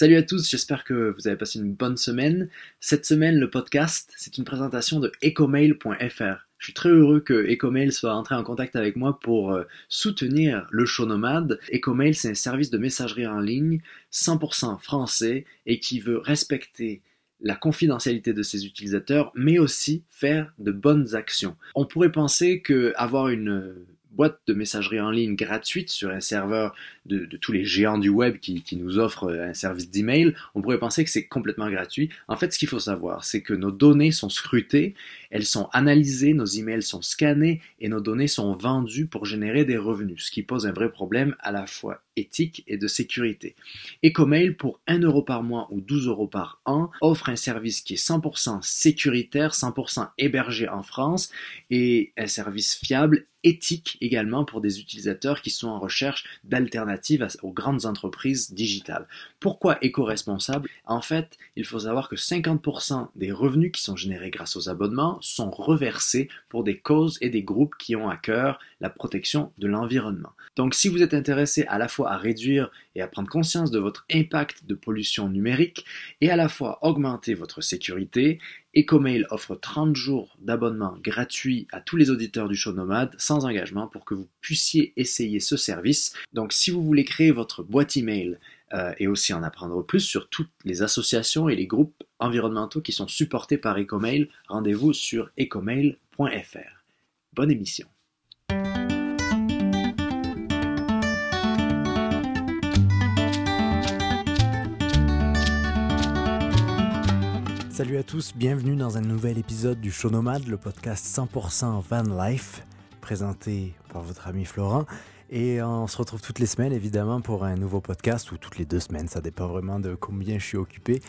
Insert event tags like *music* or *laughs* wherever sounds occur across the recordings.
Salut à tous, j'espère que vous avez passé une bonne semaine. Cette semaine, le podcast, c'est une présentation de ecomail.fr. Je suis très heureux que Ecomail soit entré en contact avec moi pour euh, soutenir le show nomade. Ecomail, c'est un service de messagerie en ligne 100% français et qui veut respecter la confidentialité de ses utilisateurs, mais aussi faire de bonnes actions. On pourrait penser que avoir une boîte de messagerie en ligne gratuite sur un serveur de, tous les géants du web qui, qui nous offrent un service d'email, on pourrait penser que c'est complètement gratuit. En fait, ce qu'il faut savoir, c'est que nos données sont scrutées, elles sont analysées, nos emails sont scannés et nos données sont vendues pour générer des revenus, ce qui pose un vrai problème à la fois éthique et de sécurité. Ecomail, pour 1 euro par mois ou 12 euros par an, offre un service qui est 100% sécuritaire, 100% hébergé en France et un service fiable éthique également pour des utilisateurs qui sont en recherche d'alternatives aux grandes entreprises digitales. Pourquoi éco-responsable En fait, il faut savoir que 50% des revenus qui sont générés grâce aux abonnements sont reversés pour des causes et des groupes qui ont à cœur la protection de l'environnement. Donc si vous êtes intéressé à la fois à réduire et à prendre conscience de votre impact de pollution numérique et à la fois augmenter votre sécurité, Ecomail offre 30 jours d'abonnement gratuit à tous les auditeurs du show nomade sans engagement pour que vous puissiez essayer ce service. Donc si vous voulez créer votre boîte email euh, et aussi en apprendre plus sur toutes les associations et les groupes environnementaux qui sont supportés par Ecomail, rendez-vous sur ecomail.fr. Bonne émission. Salut à tous, bienvenue dans un nouvel épisode du Show Nomade, le podcast 100% Van Life, présenté par votre ami Florent. Et on se retrouve toutes les semaines, évidemment, pour un nouveau podcast, ou toutes les deux semaines, ça dépend vraiment de combien je suis occupé.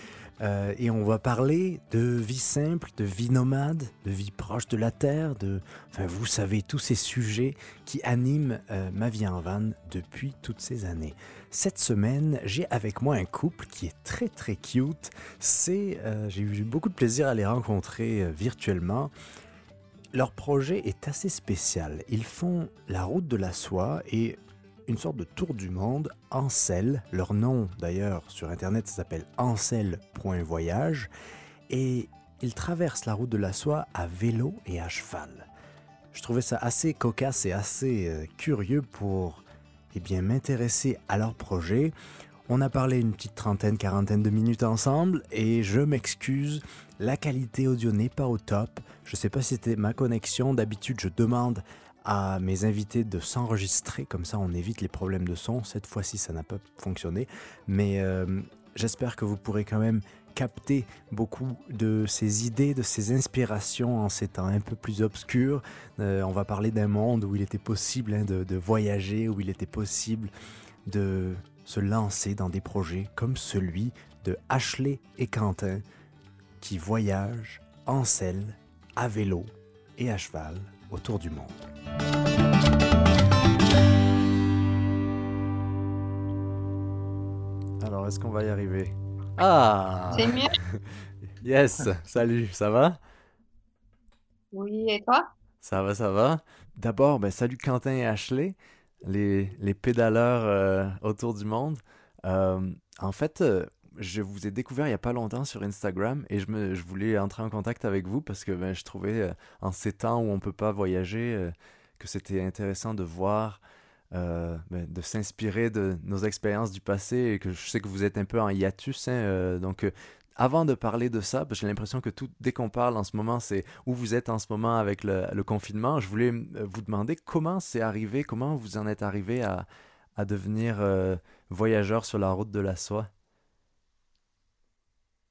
Euh, et on va parler de vie simple, de vie nomade, de vie proche de la terre, de, enfin, vous savez, tous ces sujets qui animent euh, ma vie en van depuis toutes ces années. Cette semaine, j'ai avec moi un couple qui est très très cute. C'est, euh, j'ai eu beaucoup de plaisir à les rencontrer virtuellement. Leur projet est assez spécial. Ils font la route de la soie et une sorte de tour du monde en selle. Leur nom d'ailleurs sur internet s'appelle Ancel.voyage et ils traversent la route de la soie à vélo et à cheval. Je trouvais ça assez cocasse et assez euh, curieux pour eh bien, m'intéresser à leur projet. On a parlé une petite trentaine, quarantaine de minutes ensemble et je m'excuse, la qualité audio n'est pas au top. Je ne sais pas si c'était ma connexion. D'habitude, je demande à mes invités de s'enregistrer, comme ça on évite les problèmes de son. Cette fois-ci, ça n'a pas fonctionné. Mais euh, j'espère que vous pourrez quand même capter beaucoup de ces idées, de ces inspirations en ces temps un peu plus obscurs. Euh, on va parler d'un monde où il était possible hein, de, voyager, où il était possible de se lancer dans des projets comme celui de Ashley et Quentin qui voyagent en selle, à vélo et à cheval autour du monde. Alors, est-ce qu'on va y arriver? Ah C'est mieux *laughs* Yes, salut, ça va? Oui, et toi? Ça va, ça va. D'abord, ben, salut Quentin et Ashley, les, les pédaleurs euh, autour du monde. Euh, en fait, euh, je vous ai découvert il n'y a pas longtemps sur Instagram et je, me, je voulais entrer en contact avec vous parce que ben, je trouvais, en ces temps où on ne peut pas voyager, que c'était intéressant de voir euh, ben, de s'inspirer de nos expériences du passé et que je sais que vous êtes un peu en hiatus. Hein, euh, donc, euh, avant de parler de ça, j'ai l'impression que tout, dès qu'on parle en ce moment, c'est où vous êtes en ce moment avec le, confinement. Je voulais vous demander comment c'est arrivé, comment vous en êtes arrivé à, à devenir voyageur sur la route de la soie?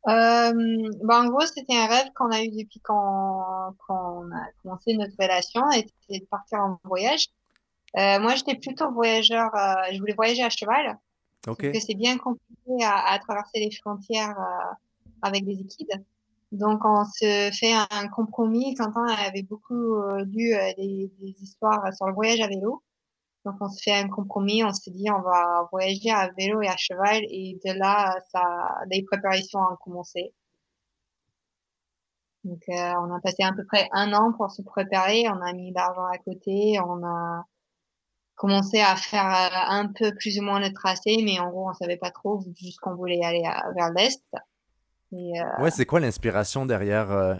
Ben, en gros, c'était un rêve qu'on a eu depuis qu'on a commencé notre relation, c'était de partir en voyage. Euh, moi, j'étais plutôt voyageur. Euh, je voulais voyager à cheval. Ok. Parce que c'est bien compliqué à, à, traverser les frontières euh, avec des équides. Donc, on se fait un compromis. Quentin avait beaucoup euh, lu des, des, histoires sur le voyage à vélo. Donc, on se fait un compromis. On se dit, on va voyager à vélo et à cheval. Et de là, ça, les préparations ont commencé. Donc, on a passé à peu près un an pour se préparer. On a mis l'argent à côté. On a commencé à faire un peu plus ou moins le tracé, mais en gros, on savait pas trop, juste qu'on voulait aller vers l'est. Ouais, c'est quoi l'inspiration derrière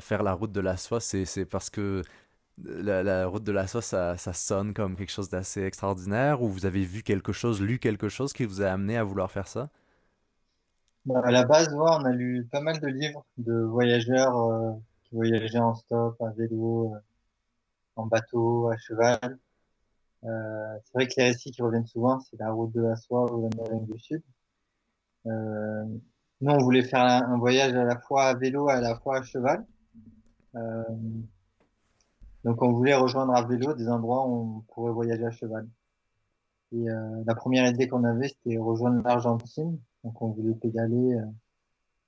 faire la route de la soie? C'est parce que la, route de la soie, ça, sonne comme quelque chose d'assez extraordinaire ou vous avez vu quelque chose, lu quelque chose qui vous a amené à vouloir faire ça? À la base, on a lu pas mal de livres de voyageurs euh, qui voyageaient en stop, à vélo, euh, en bateau, à cheval. Euh, c'est vrai que les récits qui reviennent souvent, c'est la route de la soie ou l'Amérique du Sud. Euh, nous, on voulait faire un, voyage à la fois à vélo, à la fois à cheval. Donc on voulait rejoindre à vélo des endroits où on pourrait voyager à cheval. Et euh, la première idée qu'on avait, c'était rejoindre l'Argentine. Donc on voulait pédaler euh,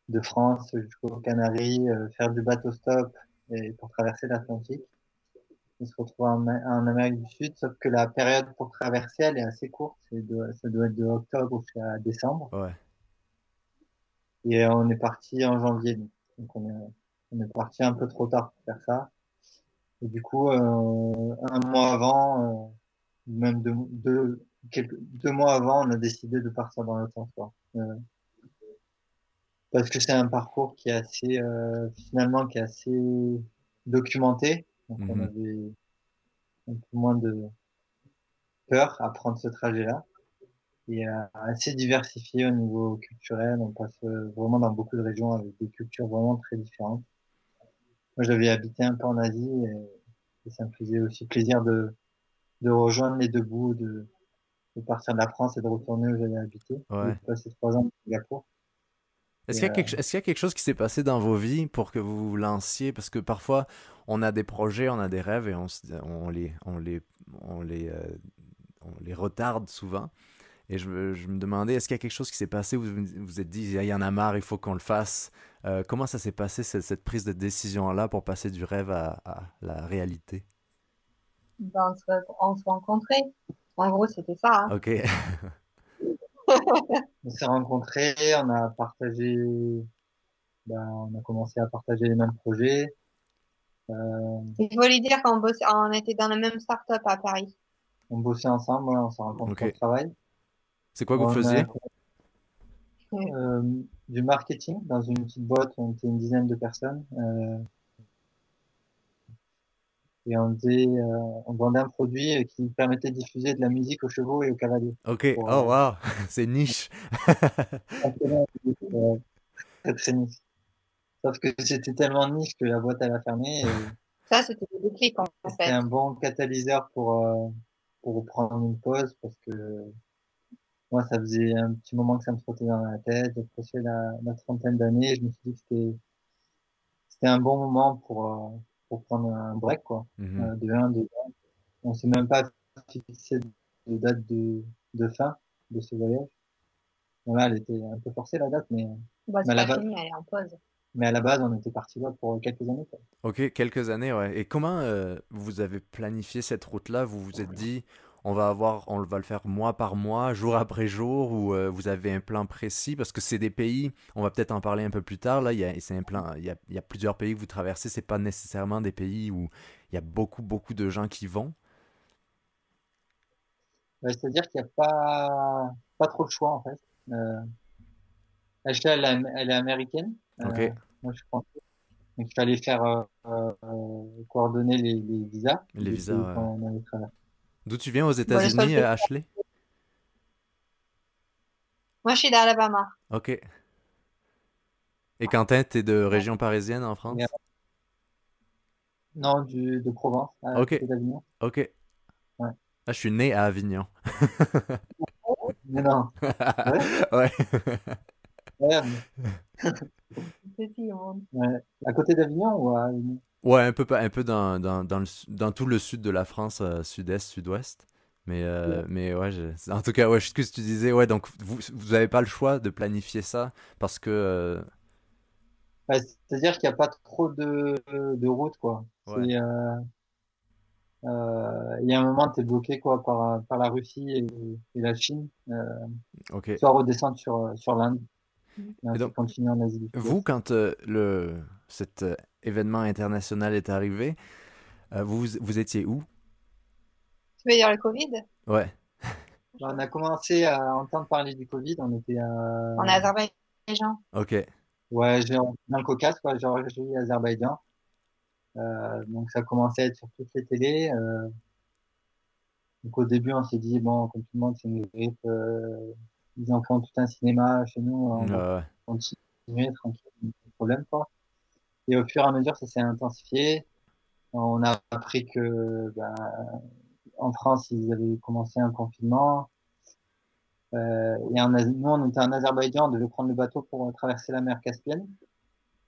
de France jusqu'aux Canaries, euh, faire du bateau stop et pour traverser l'Atlantique. Et se retrouver en, en, Amérique du Sud, sauf que la période pour traverser, elle est assez courte. De, ça doit être de octobre jusqu'à décembre. Ouais. Et on est parti en janvier. Donc on est, on est parti un peu trop tard pour faire ça. Et du coup, euh, un mois avant, euh, même deux, deux, quelques, deux mois avant, on a décidé de partir dans le transport. Euh, parce que c'est un parcours qui est assez, euh, finalement, qui est assez documenté. Donc, on mhm. avait un peu moins de peur à prendre ce trajet-là. Et assez diversifié au niveau culturel. On passe vraiment dans beaucoup de régions avec des cultures vraiment très différentes. Moi, j'avais habité un peu en Asie et, ça me faisait aussi plaisir de, de rejoindre les deux bouts, de, de partir de la France et de retourner où j'avais habité. Ouais. J'ai passé trois ans à Singapour. Est-ce qu'il y, euh, est y, a quelque chose qui s'est passé dans vos vies pour que vous vous lanciez? Parce que parfois, on a des projets, on a des rêves et on, on les, on les, on les, euh, on les retarde souvent. Et je, me demandais, est-ce qu'il y a quelque chose qui s'est passé où vous vous êtes dit, il y en a marre, il faut qu'on le fasse? Euh, Comment ça s'est passé, cette, prise de décision-là, pour passer du rêve à, la réalité? Ben, on, se, rencontrait. En gros, c'était ça. Hein. Ok. *laughs* on s'est rencontrés, on a partagé, ben, on a commencé à partager les mêmes projets. Euh... Il faut lui dire qu'on on était dans la même start-up à Paris. On bossait ensemble, on s'est rencontrés au travail. C'est quoi que vous faisiez? Euh, Du marketing dans une petite boîte, on était une dizaine de personnes. Euh, et on, faisait, euh, on vendait un produit qui permettait de diffuser de la musique aux chevaux et aux cavaliers. Ok, oh wow, *laughs* c'est niche. très très niche. Sauf que c'était tellement niche que la boîte elle a fermé. Et... Ça, c'était le déclic en fait. C'était un bon catalyseur pour, pour prendre une pause parce que moi, ça faisait un petit moment que ça me trottait dans la tête. J'ai la, la, trentaine d'années. Je me suis dit que c'était, c'était un bon moment pour, euh, pour prendre un break, quoi. Mm -hmm. euh, de un, de deux. On s'est même pas fixé de date de, de fin de ce voyage. Bon, là, elle était un peu forcée, la date, mais, bah, mais, à la base, fini, elle est en pause. mais à la base, on était parti là pour quelques années. Quoi. Ok, quelques années, ouais. Et comment euh, vous avez planifié cette route-là? Vous vous êtes dit, on va avoir, on va le faire mois par mois, jour après jour, ou euh, vous avez un plan précis Parce que c'est des pays, on va peut-être en parler un peu plus tard. Là, il y a, c'est un plan, il y a, il y a plusieurs pays que vous traversez. C'est pas nécessairement des pays où il y a beaucoup, beaucoup de gens qui vont. C'est-à-dire qu'il n'y a pas, pas trop de choix en fait. Euh, elle, elle, est américaine. Euh, ok. moi, je. Donc, il fallait faire euh, euh, coordonner les, les, visas. Les visas. Ouais. D'où tu viens aux États-Unis, euh, Ashley? Moi, je suis d'Alabama. Ok. Et Quentin, tu es de région parisienne en France? Non, du, de Provence. ok. Ok. Ouais. Ah, je suis né à Avignon. *laughs* mais non. *laughs* ouais. ouais. ouais. À côté d'Avignon ou à Avignon? Ouais, un peu, un peu dans, dans, dans, le, dans tout le sud de la France, euh, sud-est, sud-ouest. Mais, euh, mais ouais, je, en tout cas, ouais, ce que tu disais, ouais, donc vous vous avez pas le choix de planifier ça parce que. Euh... C'est-à-dire qu'il n'y a pas trop de, de route, quoi. Ouais. Euh, il y a un moment, tu es bloqué quoi, par, par la Russie et, et la Chine. okay. Soit redescendre sur, sur l'Inde. Et donc, continuer en Asie. Vous, quand le, cet événement international est arrivé. Euh, vous, vous étiez où? Tu veux dire le Covid? Ouais. On a commencé à entendre parler du Covid, on était à... En Azerbaïdjan. Ok. Ouais, j'ai- dans le Caucase, quoi, Géorgie, Azerbaïdjan. Euh, donc ça commençait à être sur toutes les télés. Euh, donc au début, on s'est dit, bon, comme tout le monde, c'est une grippe. Ils en font tout un cinéma chez nous, on va continuer tranquille, pas de problème, quoi. Et au fur et à mesure, ça s'est intensifié. On a appris que, ben, en France, ils avaient commencé un confinement. Euh, et en, nous, on était en Azerbaïdjan, on devait prendre le bateau pour euh, traverser la mer Caspienne,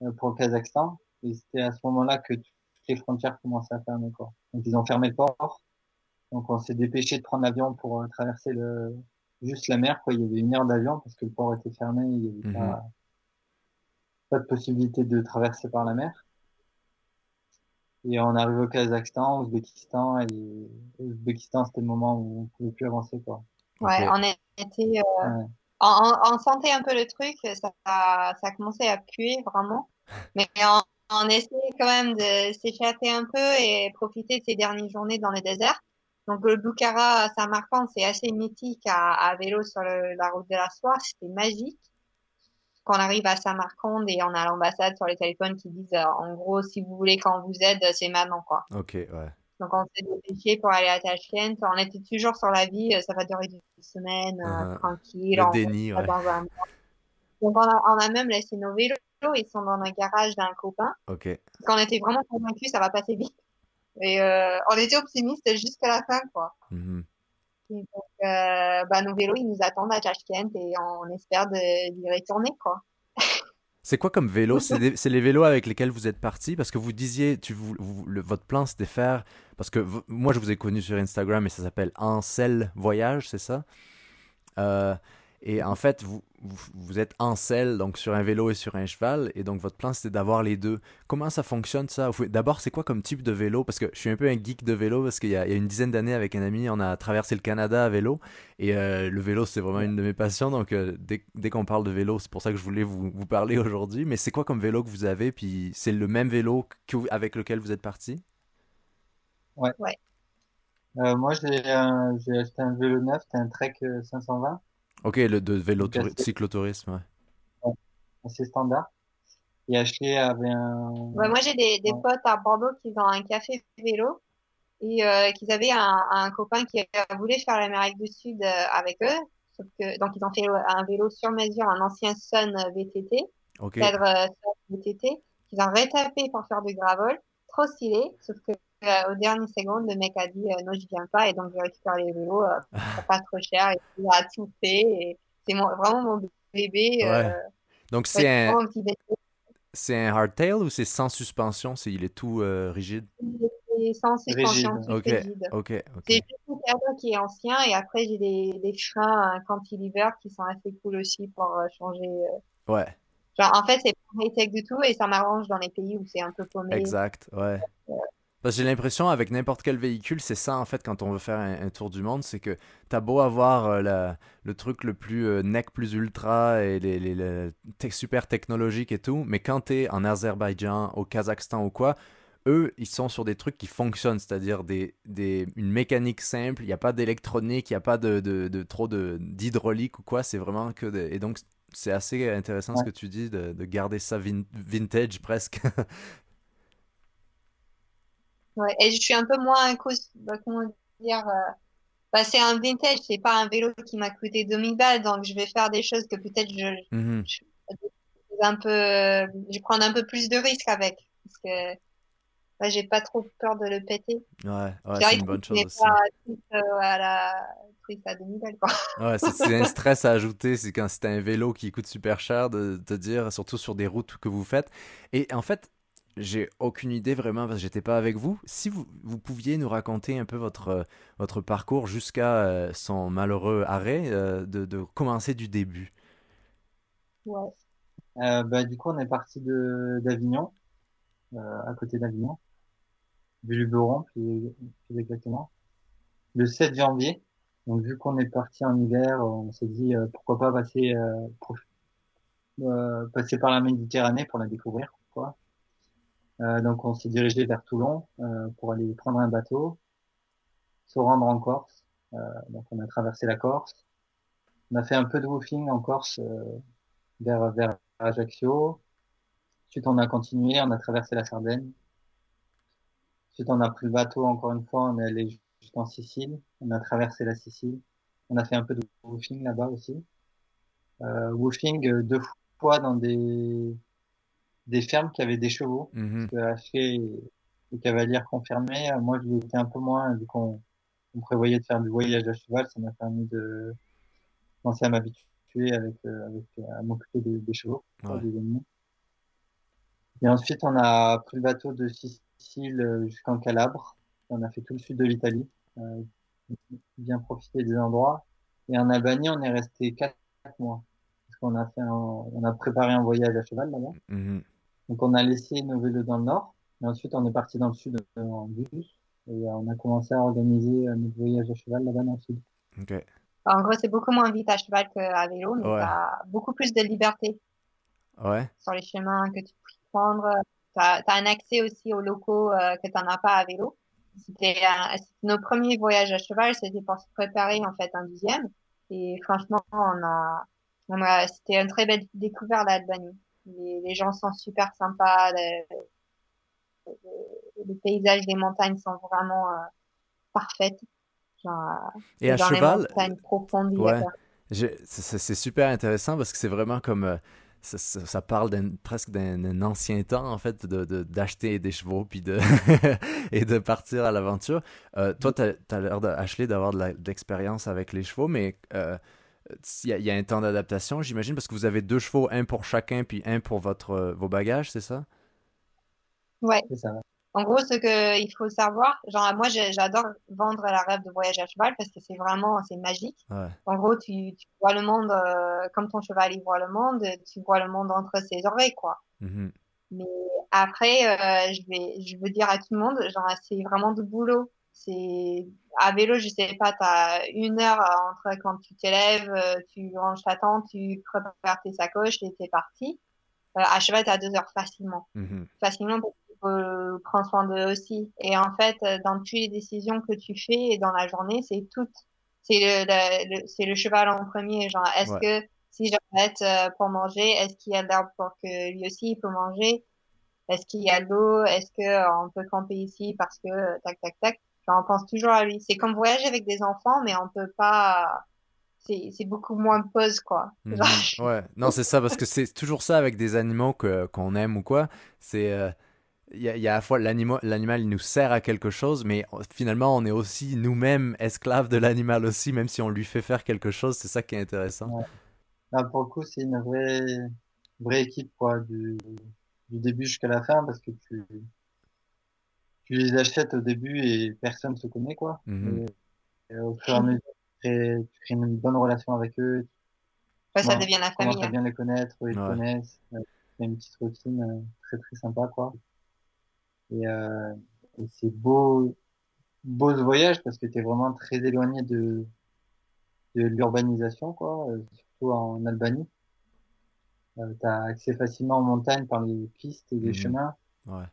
euh, pour le Kazakhstan. Et c'était à ce moment-là que toutes les frontières commençaient à fermer, quoi. Donc, ils ont fermé le port. Donc, on s'est dépêché de prendre l'avion pour euh, traverser le, juste la mer, quoi. Il y avait une heure d'avion parce que le port était fermé, il y avait Mhm. pas, pas de possibilité de traverser par la mer. Et on arrive au Kazakhstan, au Ouzbékistan, et l'Ouzbékistan, c'était le moment où on pouvait plus avancer, quoi. Ouais, Ok. on était, euh, Ouais. on, on- on sentait un peu le truc, ça, ça commençait à puer vraiment, *laughs* mais on, on essayait quand même de s'échapper un peu et profiter de ces dernières journées dans le désert. Donc le Bukhara à Samarkand, c'est assez mythique à, à vélo sur le- la route de la soie, c'était magique. Quand on arrive à Samarkand et on a l'ambassade sur les téléphones qui disent euh, en gros si vous voulez qu'on vous aide, c'est maintenant quoi. Ok, ouais. Donc on s'est dépêché pour aller à Tashkent. On était toujours sur la vie, euh, ça va durer une semaine, euh, Uh-huh. tranquille. Le on déni, va ouais. dans un... Donc on a, on a même laissé nos vélos, ils sont dans le garage d'un copain. Ok. Parce qu'on était vraiment convaincus, ça va passer vite. Et euh, on était optimistes jusqu'à la fin, quoi. Mhm. Et donc, euh, bah, nos vélos, ils nous attendent à Tashkent et on espère d'y retourner, quoi. *laughs* C'est quoi comme vélo? C'est les vélos avec lesquels vous êtes partis? Parce que vous disiez, tu, vous, vous- le- votre plan c'était faire. Parce que moi je vous ai connu sur Instagram et ça s'appelle Ancel Voyage, c'est ça? Euh, et en fait, vous, vous, vous êtes en selle, donc sur un vélo et sur un cheval, et donc votre plan c'était d'avoir les deux. Comment ça fonctionne ça? D'abord, c'est quoi comme type de vélo? Parce que je suis un peu un geek de vélo, parce qu'il y a, il y a une dizaine d'années avec un ami, on a traversé le Canada à vélo, et euh, le vélo c'est vraiment une de mes passions, donc euh, dès, dès qu'on parle de vélo, c'est pour ça que je voulais vous, vous parler aujourd'hui. Mais c'est quoi comme vélo que vous avez? Puis c'est le même vélo que avec lequel vous êtes parti? Euh, moi, j'ai acheté un vélo neuf, c'était un Trek euh, 520, Ok, le de cyclotourisme, ouais. assez standard. Et Ashley avait un... Ouais, moi, j'ai des, des Ouais. potes à Bordeaux qui ont un café vélo et euh, qu'ils avaient un, un copain qui voulait faire l'Amérique du Sud euh, avec eux. Sauf que, donc, ils ont fait un vélo sur mesure, un ancien Sun VTT, Ok. cadre euh, Sun VTT, qu'ils ont retapé pour faire du gravel. Trop stylé. Sauf que euh, au dernier seconde, le mec a dit euh, non, je viens pas et donc j'ai récupéré les vélos, euh, c'est pas trop cher et il a tout fait et c'est mon, vraiment mon bébé. Ouais. Euh, Donc ouais, c'est c'est un, vraiment un petit bébé. c'est un hardtail ou c'est sans suspension? C'est, il est tout euh, rigide? C'est sans suspension, Rigide. tout rigide. ok, ok. C'est juste le cadre qui est ancien et après j'ai des, des freins euh, cantilever qui sont assez cool aussi pour euh, changer. euh. Ouais, Genre en fait c'est pas high-tech du tout et ça m'arrange dans les pays où c'est un peu paumé. exact, ouais. Parce que j'ai l'impression avec n'importe quel véhicule, c'est ça en fait quand on veut faire un, un tour du monde, c'est que t'as beau avoir euh, la- le truc le plus euh, nec plus ultra et les, les- les te- super technologique et tout, mais quand t'es en Azerbaïdjan, au Kazakhstan ou quoi, eux ils sont sur des trucs qui fonctionnent, c'est-à-dire des, des, une mécanique simple, il n'y a pas d'électronique, il n'y a pas de, de, de trop de d'hydraulique ou quoi, c'est vraiment que de- et donc c'est assez intéressant ce que tu dis de, de garder ça vin- vintage presque. *laughs* Ouais. Et je suis un peu moins cause, bah, comment dire, euh, bah, c'est un vintage, c'est pas un vélo qui m'a coûté 2000 balles donc je vais faire des choses que peut-être je, Mhm. je un peu, euh, je vais prendre un peu plus de risques avec parce que bah, j'ai pas trop peur de le péter. Ouais, ouais, C'est une bonne chose aussi. pas tout euh, à la à 2000 balles quoi. *laughs* Ouais, c'est c'est un stress à ajouter, c'est quand c'est un vélo qui coûte super cher de te dire, surtout sur des routes que vous faites. Et en fait, j'ai aucune idée vraiment parce que j'étais pas avec vous. Si vous, vous pouviez nous raconter un peu votre, euh, votre parcours jusqu'à euh, son malheureux arrêt, euh, de, de commencer du début. Ouais. Euh, bah, du coup, on est parti de d'Avignon, euh, à côté d'Avignon, du Luberon, plus, plus exactement, le 7 janvier. Donc, vu qu'on est parti en hiver, on s'est dit euh, pourquoi pas passer euh, euh, passer par la Méditerranée pour la découvrir, donc, on s'est dirigé vers Toulon euh, pour aller prendre un bateau, se rendre en Corse, donc on a traversé la Corse. On a fait un peu de woofing en Corse vers, vers Ajaccio. Ensuite, on a continué, on a traversé la Sardaigne. Ensuite, on a pris le bateau, encore une fois, on est allé jusqu'en Sicile. On a traversé la Sicile. On a fait un peu de woofing là-bas aussi. Euh, woofing euh, deux fois dans des, des fermes qui avaient des chevaux. Mhm. Parce que les cavaliers confirmés, euh, moi, je l'étais un peu moins, vu qu'on on prévoyait de faire du voyage à cheval, ça m'a permis de commencer à m'habituer avec, euh, avec à m'occuper des, des chevaux, Ouais. des animaux. Et ensuite, on a pris le bateau de Sicile euh, jusqu'en Calabre. On a fait tout le sud de l'Italie, euh, bien profité des endroits. Et en Albanie, on est resté quatre mois. Parce qu'on a fait un- on a préparé un voyage à cheval là-bas. Donc, on a laissé nos vélos dans le nord. Et ensuite, on est parti dans le sud euh, en bus. Et euh, on a commencé à organiser euh, notre voyage à cheval là-bas dans le sud. Ok. En gros, c'est beaucoup moins vite à cheval qu'à vélo, mais Ouais. t'as beaucoup plus de liberté Ouais. sur les chemins que tu peux prendre. T'as, t'as un accès aussi aux locaux euh, que t'en as pas à vélo. C'était, nos premiers voyages à cheval, c'était pour se préparer en fait un deuxième. Et franchement, on a, on a, c'était une très belle découverte l'Albanie. Les, les gens sont super sympas, le, le- le paysage des montagnes sont vraiment euh, parfaites. Genre, Et à dans les cheval, montagnes profondes, ouais. C'est super intéressant parce que c'est vraiment comme. euh, ça, ça- ça parle presque d'un ancien temps, en fait, d'acheter de, d'acheter des chevaux puis de, *laughs* et de partir à l'aventure. Euh, toi, tu as, l'air, de, Ashley, d'avoir de de l'expérience avec les chevaux, mais euh, il y, a- il y a un temps d'adaptation, j'imagine, parce que vous avez deux chevaux, un pour chacun puis un pour votre, euh, vos bagages, c'est ça? Ouais. C'est ça. En gros, ce que il faut savoir, genre moi j'adore vendre la rêve de voyage à cheval parce que c'est vraiment c'est magique. Ouais. En gros, tu, tu vois le monde euh, comme ton cheval il voit le monde, tu vois le monde entre ses oreilles quoi. Mhm. Mais après, euh, je vais je veux dire à tout le monde, genre c'est vraiment du boulot. C'est à vélo, je sais pas, t'as une heure entre quand tu t'élèves, euh, tu ranges ta tente, tu prépares tes sacoches et t'es parti. Euh, à cheval, t'as deux heures facilement Mhm. facilement parce qu'il faut prendre soin d'eux aussi. Et en fait, euh, dans toutes les décisions que tu fais dans la journée, c'est tout, c'est le, le- le- c'est le cheval en premier. Genre, est-ce Ouais. que si j'arrête euh, pour manger, est-ce qu'il y a de l'herbe pour que lui aussi il peut manger? Est-ce qu'il y a de l'eau? Est-ce que euh, on peut camper ici parce que euh, tac tac tac? Genre, on pense toujours à lui. C'est comme voyager avec des enfants, mais on peut pas. C'est beaucoup moins de pause quoi. Mhm. Ouais, non, c'est ça, parce que c'est toujours ça avec des animaux que, qu'on aime ou quoi. C'est. euh, Il y, a, il y a à la fois l'animal, l'animal, il nous sert à quelque chose, mais finalement, on est aussi nous-mêmes esclaves de l'animal aussi, même si on lui fait faire quelque chose. C'est ça qui est intéressant. Ouais. Là, pour le coup, c'est une vraie, vraie équipe, quoi, du, du début jusqu'à la fin, parce que tu, tu les achètes au début et personne se connaît, quoi. Mhm. Et, et au fur et à mesure, tu crées, tu crées une bonne relation avec eux, ouais, ça devient la tu famille. hein. bien les connaître, ils te connaissent, euh, il y a une petite routine euh, très, très sympa, quoi. Et, euh, et c'est beau, beau ce voyage parce que tu es vraiment très éloigné de, de l'urbanisation, quoi, euh, surtout en Albanie. Euh, tu as accès facilement en montagne par les pistes et les Mhm. chemins. Ouais.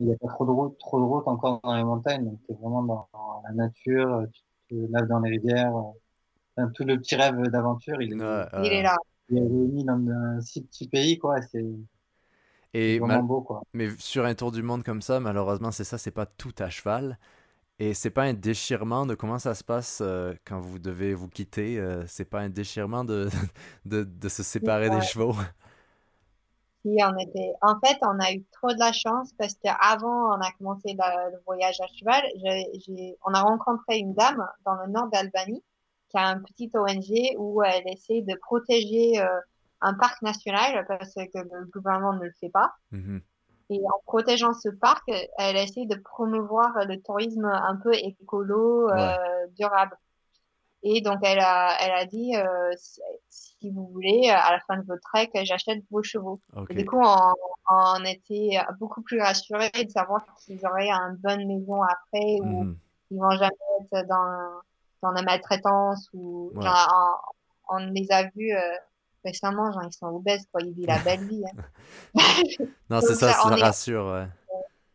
Il n'y a pas trop de routes, trop de routes encore dans les montagnes, donc tu es vraiment dans, dans la nature, euh, tu te laves dans les rivières. euh. Enfin, tout le petit rêve d'aventure, il, est- Ouais, Il est là. il est réuni dans un si petit pays, quoi. C'est Et vraiment mal- beau, quoi. Mais sur un tour du monde comme ça, malheureusement, c'est ça, c'est pas tout à cheval. Et c'est pas un déchirement de comment ça se passe euh, quand vous devez vous quitter. euh, c'est pas un déchirement de, *laughs* de, de se séparer des chevaux? Si, on était, en fait, on a eu trop de la chance parce qu'avant, on a commencé le, le voyage à cheval. J'ai, on a rencontré une dame dans le nord d'Albanie qui a un petit ONG où elle essaie de protéger euh, un parc national parce que le gouvernement ne le fait pas. Mhm. Et en protégeant ce parc, elle essaie de promouvoir le tourisme un peu écolo, euh, durable. Et donc elle a, elle a dit, euh, si si vous voulez, à la fin de votre trek, j'achète vos chevaux. Et du coup, on, on était beaucoup plus rassurés de savoir qu'ils auraient une bonne maison après ou Mhm. ils vont jamais être dans, dans la maltraitance ou Ouais. genre, on, on les a vus euh, récemment, genre ils sont obèses quoi, ils vivent la belle vie. hein. *laughs* Non, c'est ça, ça, ça on est- rassure. ouais.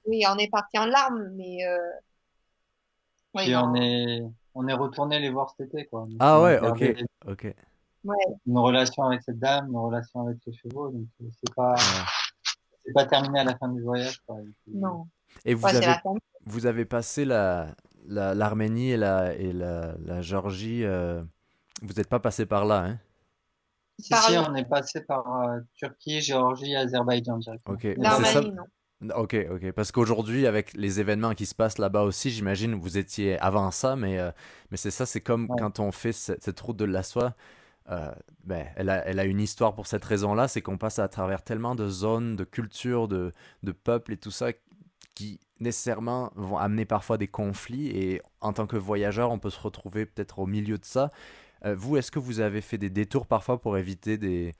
Oui, on est parti en larmes, mais euh, oui, on est, on est retourné les voir cet été, quoi. Donc, Ah ouais, ok, ok. Ouais. Une relation avec cette dame, une relation avec les chevaux, donc euh, c'est pas, Ouais. c'est pas terminé à la fin du voyage, quoi. Non. Et vous Ouais, avez, vous avez passé la, la- l'Arménie et la, et la, la Géorgie. euh, vous n'êtes pas passé par là, hein? Si, Par si, là. on est passé par euh, Turquie, Géorgie, Azerbaïdjan directement. Ok. C'est ça? L'Arménie, non. Ok, ok. Parce qu'aujourd'hui, avec les événements qui se passent là-bas aussi, j'imagine vous étiez avant ça, mais, euh, mais c'est ça, c'est comme Ouais. quand on fait cette, cette route de la soie. Euh, ben, elle a, elle a une histoire pour cette raison-là, c'est qu'on passe à travers tellement de zones, de cultures, de, de peuples et tout ça qui nécessairement vont amener parfois des conflits. Et en tant que voyageur, on peut se retrouver peut-être au milieu de ça. Euh, vous, est-ce que vous avez fait des détours parfois pour éviter des,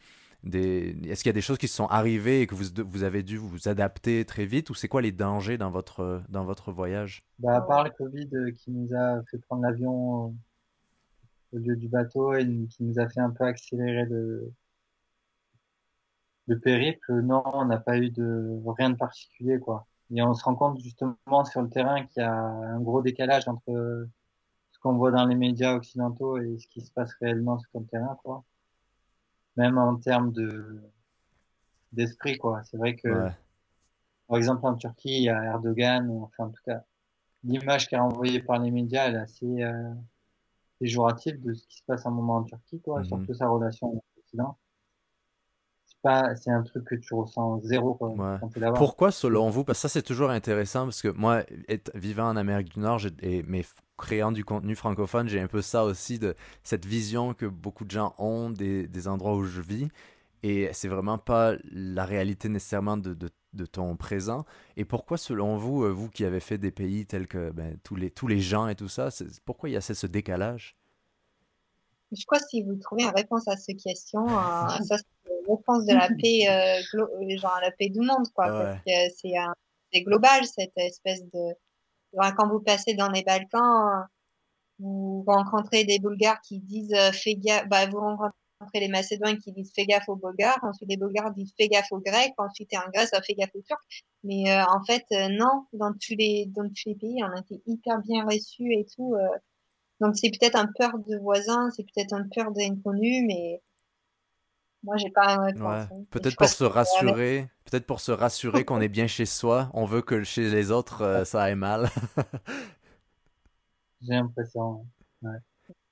des... Est-ce qu'il y a des choses qui se sont arrivées et que vous, vous avez dû vous adapter très vite ou c'est quoi les dangers dans votre, dans votre voyage? Bah, à part le Covid euh, qui nous a fait prendre l'avion euh, au lieu du bateau et qui nous a fait un peu accélérer le, le périple, non, on n'a pas eu de rien de particulier, quoi. Et on se rend compte justement sur le terrain qu'il y a un gros décalage entre ce qu'on voit dans les médias occidentaux et ce qui se passe réellement sur le terrain, quoi. Même en termes de d'esprit, quoi. C'est vrai que, Ouais. par exemple, en Turquie, il y a Erdogan, enfin, en tout cas, l'image qui est renvoyée par les médias, elle est assez euh, péjorative de ce qui se passe en moment en Turquie, quoi, Mhm. surtout sa relation avec l'Occident. C'est pas, c'est un truc que tu ressens zéro, quoi, Ouais. quand t'es là-bas. Pourquoi, selon vous, parce que ça c'est toujours intéressant, parce que moi, être- vivant en Amérique du Nord, et, mais f- créant du contenu francophone, j'ai un peu ça aussi, de cette vision que beaucoup de gens ont des, des endroits où je vis, et c'est vraiment pas la réalité nécessairement de, de, de ton présent. Et pourquoi, selon vous, euh, vous qui avez fait des pays tels que ben, tous les, tous les gens et tout ça, c'est- pourquoi il y a ce, décalage? Je crois que si vous trouvez *laughs* une réponse à cette question, euh, ça c'est de la paix, euh, euh, genre la paix du monde, quoi. Ouais. Parce que c'est un- c'est global cette espèce de. Quand vous passez dans les Balkans, euh, vous rencontrez des Bulgares qui disent fais gaffe, bah vous rencontrez les Macédoines qui disent fais gaffe aux Bulgares, ensuite les Bulgares disent fais gaffe aux Grecs, ensuite en Grèce ça fait gaffe aux Turcs. Mais euh, en fait euh, non, dans tous les dans tous les pays on a été hyper bien reçus et tout. euh, donc c'est peut-être un peur de voisins, c'est peut-être un peur d'inconnu, mais moi j'ai pas. Ouais. hein. Peut-être pour se rassurer, peut-être pour se rassurer qu'on est bien chez soi, on veut que chez les autres euh, ça aille mal. *laughs* J'ai l'impression. Ouais.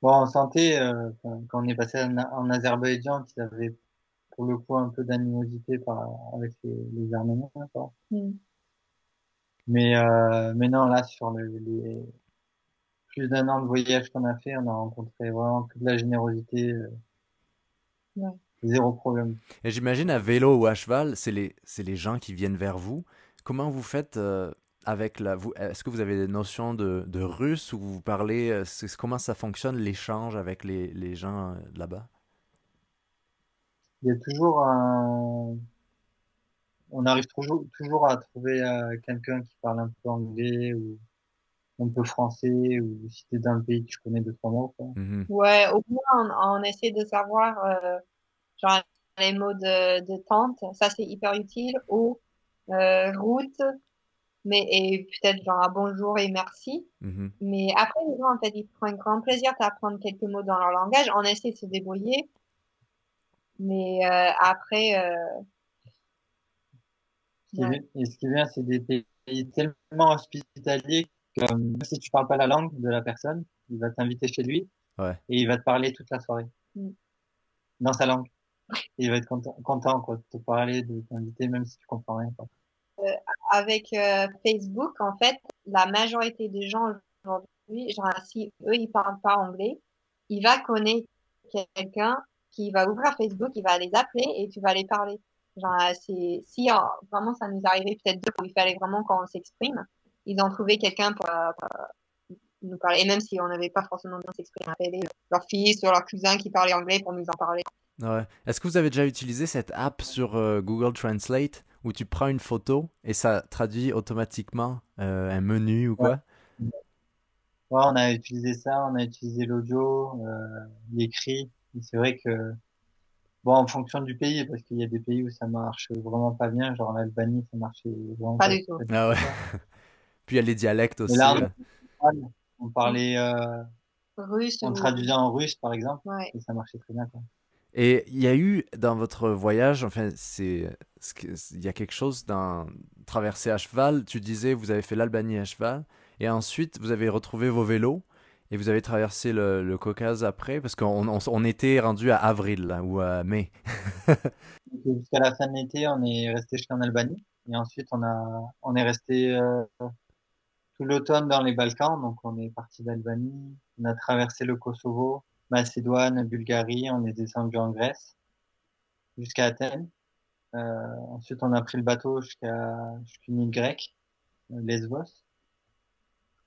Bon, on sentait, euh, quand on est passé en, en Azerbaïdjan, qu'ils avaient pour le coup un peu d'animosité par, avec les, les Arméniens, quoi. Hmm. Mais, euh, mais non, là, sur le- les plus d'un an de voyage qu'on a fait, on a rencontré vraiment que de la générosité, euh, Ouais. zéro problème. Et j'imagine à vélo ou à cheval, c'est les, c'est les gens qui viennent vers vous. Comment vous faites euh, avec la... Est-ce que vous avez des notions de, de russe ou vous parlez... euh, comment ça fonctionne l'échange avec les, les gens euh, de là-bas? Il y a toujours un, on arrive toujours, toujours à trouver euh, quelqu'un qui parle un peu anglais ou un peu français ou si t'es dans le pays, tu connais deux, trois mots, quoi. Mhm. Ouais, au moins on, on essaie de savoir euh, genre les mots de, de tente, ça c'est hyper utile, ou euh, route, mais et peut-être genre un bonjour et merci. Mhm. Mais après, les gens, en fait, ils prennent grand plaisir d'apprendre quelques mots dans leur langage. On essaie de se débrouiller. Mais euh, après, euh, Ce qui est Ouais. bien- Et ce qui est bien, c'est des pays tellement hospitaliers que euh, même si tu parles pas la langue de la personne, il va t'inviter chez lui Ouais. et il va te parler toute la soirée Mm. dans sa langue. Et *laughs* il va être content, content quoi, de te parler, de t'inviter même si tu comprends rien. Quoi. Avec euh, Facebook, en fait, la majorité des gens aujourd'hui, genre si eux ils parlent pas anglais, il va connaître quelqu'un qui va ouvrir Facebook, il va les appeler et tu vas les parler. C'est si euh, vraiment ça nous arrivait peut-être deux il fallait vraiment qu'on s'exprime, ils ont trouvé quelqu'un pour, euh, nous parler. Et même si on n'avait pas forcément besoin de s'exprimer, leur fils ou leur cousin qui parlait anglais pour nous en parler. Ouais. Est-ce que vous avez déjà utilisé cette app sur Google Translate? Où tu prends une photo et ça traduit automatiquement euh, un menu ou quoi? Ouais, on a utilisé ça, on a utilisé l'audio, euh, l'écrit. C'est vrai que, bon, en fonction du pays, parce qu'il y a des pays où ça marche vraiment pas bien, genre l'Albanie, ça marchait vraiment Pas du tout. Ah ouais. *laughs* Puis il y a les dialectes aussi. là, on parlait, euh, russe. On ou- traduisait en russe, par exemple, Ouais. et ça marchait très bien. Quoi. Et il y a eu dans votre voyage, enfin, c'est, il y a quelque chose dans traverser à cheval. Tu disais, vous avez fait l'Albanie à cheval, et ensuite vous avez retrouvé vos vélos et vous avez traversé le, Caucase après, parce qu'on on, on était rendu à avril ou à mai. *laughs* Jusqu'à la fin de l'été, on est resté jusqu'en Albanie, et ensuite on a, on est resté euh, tout l'automne dans les Balkans. Donc on est parti d'Albanie, on a traversé le Kosovo, Macédoine, Bulgarie, on est descendu en Grèce jusqu'à Athènes. Euh, ensuite, on a pris le bateau jusqu'à jusqu'une île grecque, euh, Lesbos,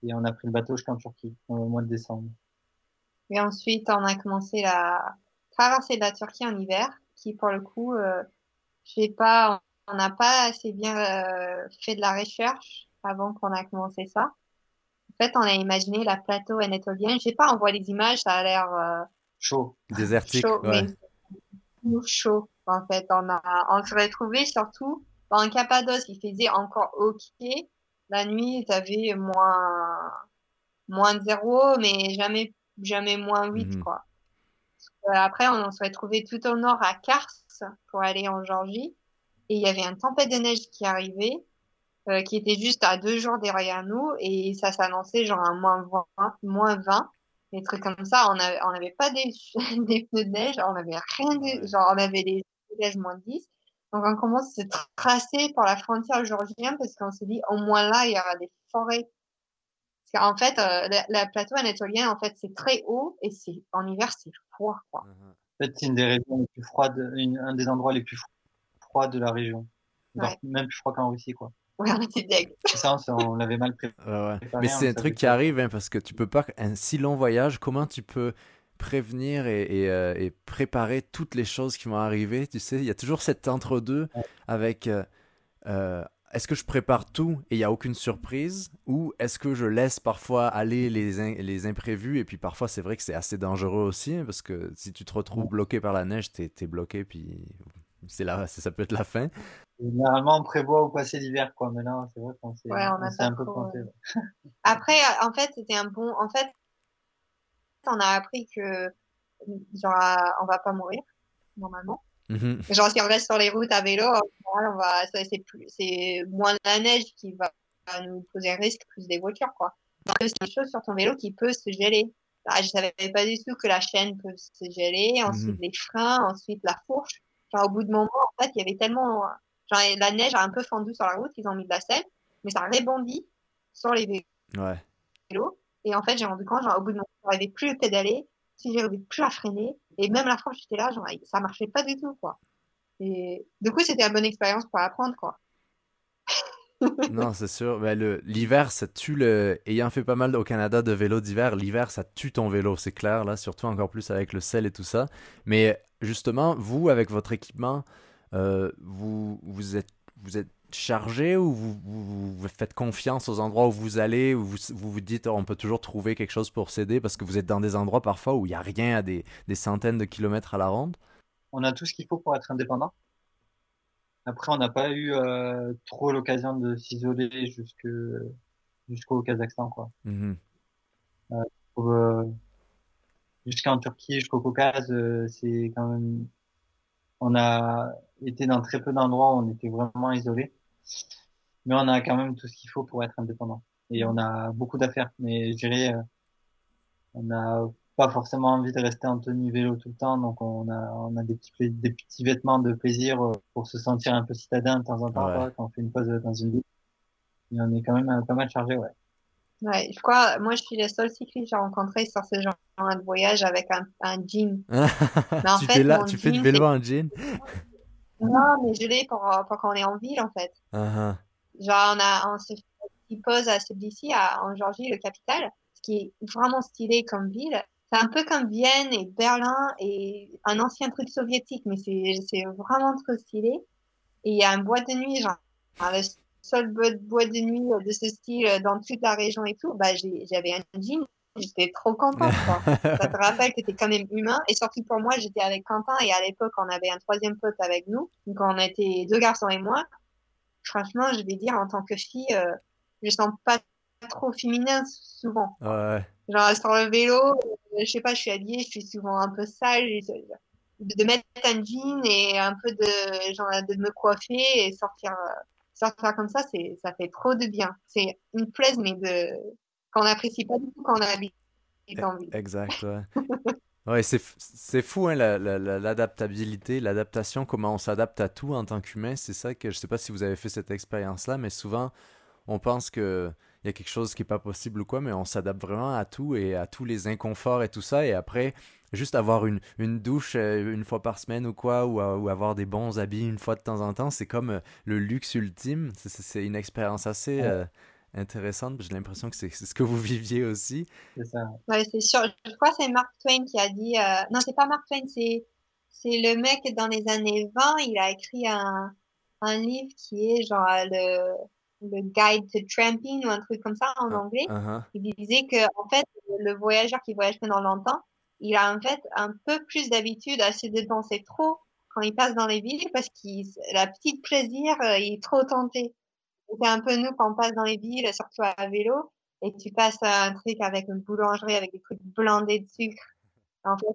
et on a pris le bateau jusqu'en Turquie au mois de décembre. Et ensuite, on a commencé la traversée de la Turquie en hiver, qui pour le coup, euh, pas, on n'a pas assez bien fait de la recherche avant qu'on a commencé ça. En fait, on a imaginé la plateau anatolienne. Je sais pas, on voit les images, ça a l'air euh, Chaud. Désertique, chaud, ouais. mais chaud. En fait, on a, on se retrouvait surtout en Cappadoce, il faisait encore ok. La nuit, t'avais moins, moins zéro, mais jamais, jamais moins 8, Mhm. quoi. Euh, après, on se retrouvait tout au nord à Kars pour aller en Géorgie. Et il y avait une tempête de neige qui arrivait, euh, qui était juste à deux jours derrière nous. Et ça s'annonçait genre à moins 20, moins 20. Des trucs comme ça. On avait, on n'avait pas des, *laughs* des pneus de neige. On avait rien de, genre, on avait des neige moins 10. Donc, on commence à se tracer pour la frontière géorgienne parce qu'on s'est dit, au moins là, il y aura des forêts. Parce qu'en fait, euh, la, la plateau anatolien, en fait, c'est très haut et c'est, en hiver, c'est froid, quoi. Mhm. En fait, c'est une des régions les plus froides, une- un des endroits les plus froids de la région. Ouais. Même plus froid qu'en Russie, quoi. *laughs* Ouais, on était deg. Ça, on, l'avait mal préparé. Ouais, ouais. Mais c'est un truc qui arrive, hein, parce que tu peux pas, un si long voyage, comment tu peux prévenir et, et, euh, et préparer toutes les choses qui vont arriver, tu sais, il y a toujours cet entre-deux Ouais. avec euh, euh, est-ce que je prépare tout et il n'y a aucune surprise? Ou est-ce que je laisse parfois aller les, in- les imprévus? Et puis parfois c'est vrai que c'est assez dangereux aussi hein, parce que si tu te retrouves bloqué par la neige, t'es es bloqué puis c'est là, ça peut être la fin. Généralement, on prévoit où passer l'hiver, quoi. Mais là, c'est vrai qu'on s'est Ouais, un peu planté. ouais. *laughs* Après, euh, en fait, c'était un bon, en fait, on a appris que, genre, euh, on va pas mourir, normalement. Mhm. Genre, si on reste sur les routes à vélo, on va, c'est plus, c'est moins la neige qui va nous poser un risque, plus des voitures, quoi. C'est quelque chose sur ton vélo qui peut se geler. Ah, je savais pas du tout que la chaîne peut se geler, ensuite Mhm. les freins, ensuite la fourche. Genre, au bout de moment, en fait, il y avait tellement, genre, la neige a un peu fendu sur la route, ils ont mis de la selle, mais ça rebondit sur les vélos Ouais. Et en fait, j'ai rendu compte, genre, au bout de moment, j'arrivais plus à pédaler, si j'arrivais plus à freiner. Et même la fois où j'étais là, genre, ça marchait pas du tout, quoi. Et du coup, c'était une bonne expérience pour apprendre, quoi. *laughs* Non, c'est sûr. Le, l'hiver, ça tue le. Ayant fait pas mal au Canada de vélo d'hiver, l'hiver, ça tue ton vélo, c'est clair, là, surtout encore plus avec le sel et tout ça. Mais justement, vous, avec votre équipement, euh, vous, vous êtes, vous êtes chargé ou vous, vous, vous faites confiance aux endroits où vous allez, ou vous vous, vous dites, on peut toujours trouver quelque chose pour s'aider parce que vous êtes dans des endroits parfois où il n'y a rien à des, des centaines de kilomètres à la ronde? On a tout ce qu'il faut pour être indépendant. Après, on n'a pas eu euh, trop l'occasion de s'isoler jusque jusqu'au Kazakhstan, quoi. Mhm. Pour, euh, jusqu'en Turquie, jusqu'au Caucase, euh, c'est quand même. On a été dans très peu d'endroits où on était vraiment isolés, mais on a quand même tout ce qu'il faut pour être indépendant. Et on a beaucoup d'affaires, mais je dirais, euh, on n'a pas forcément envie de rester en tenue vélo tout le temps, donc on a, on a des petits, des petits vêtements de plaisir euh, pour se sentir un peu citadin de temps en temps, Ouais. quand on fait une pause dans une ville. Et on est quand même euh, pas mal chargé, ouais. Ouais, je crois, moi, je suis la seule cycliste que j'ai rencontrée sur ce genre de voyage avec un, un jean. *laughs* en tu fait, fais là, tu fais du vélo en jean? Non, mais je l'ai pour, euh, pour quand on est en ville, en fait. Ah, Genre, on a, on s'est fait pause à Tbilissi, à, en Géorgie, le capitale, ce qui est vraiment stylé comme ville. C'est un peu comme Vienne et Berlin et un ancien truc soviétique, mais c'est, c'est vraiment trop stylé. Et il y a un boîte de nuit, genre, le seul bo- boîte de nuit de ce style dans toute la région et tout, bah, j'avais un jean, j'étais trop contente, quoi. *laughs* Ça te rappelle que t'es quand même humain. Et surtout pour moi, j'étais avec Quentin et à l'époque, on avait un troisième pote avec nous. Donc, on était deux garçons et moi. Franchement, je vais dire, en tant que fille, euh, je sens pas trop féminin souvent. ouais. Genre, sur le vélo, je sais pas, je suis habillée, je suis souvent un peu sale. De mettre un jean et un peu de, genre, de me coiffer et sortir, sortir comme ça, c'est, ça fait trop de bien. C'est une plaise, mais de, qu'on n'apprécie pas du tout quand on a habité en ville. Exact, ouais. *laughs* Ouais, c'est fou, hein, l'adaptabilité, l'adaptation, comment on s'adapte à tout en tant qu'humain. C'est ça que je sais pas si vous avez fait cette expérience-là, mais souvent, on pense que il y a quelque chose qui est pas possible ou quoi, mais on s'adapte vraiment à tout et à tous les inconforts et tout ça. Et après, juste avoir une, une douche euh, une fois par semaine ou quoi, ou, ou, avoir des bons habits une fois de temps en temps, c'est comme euh, le luxe ultime. C'est une expérience assez, euh, intéressante. J'ai l'impression que c'est ce que vous *laughs* viviez aussi. C'est ça. Ouais, c'est sûr. Je crois que c'est Mark Twain qui a dit. Euh... Non, c'est pas Mark Twain, c'est c'est le mec dans les années 20. Il a écrit un un livre qui est genre le le Guide to Tramping ou un truc comme ça en ah, anglais. Uh-huh. Il disait que en fait le voyageur qui voyage pendant longtemps, il a en fait un peu plus d'habitude à se dépenser trop quand il passe dans les villes parce qu'il la petite plaisir, euh, il est trop tenté. C'est un peu nous quand on passe dans les villes, surtout à vélo, et tu passes un truc avec une boulangerie avec des trucs blindés de sucre. En fait,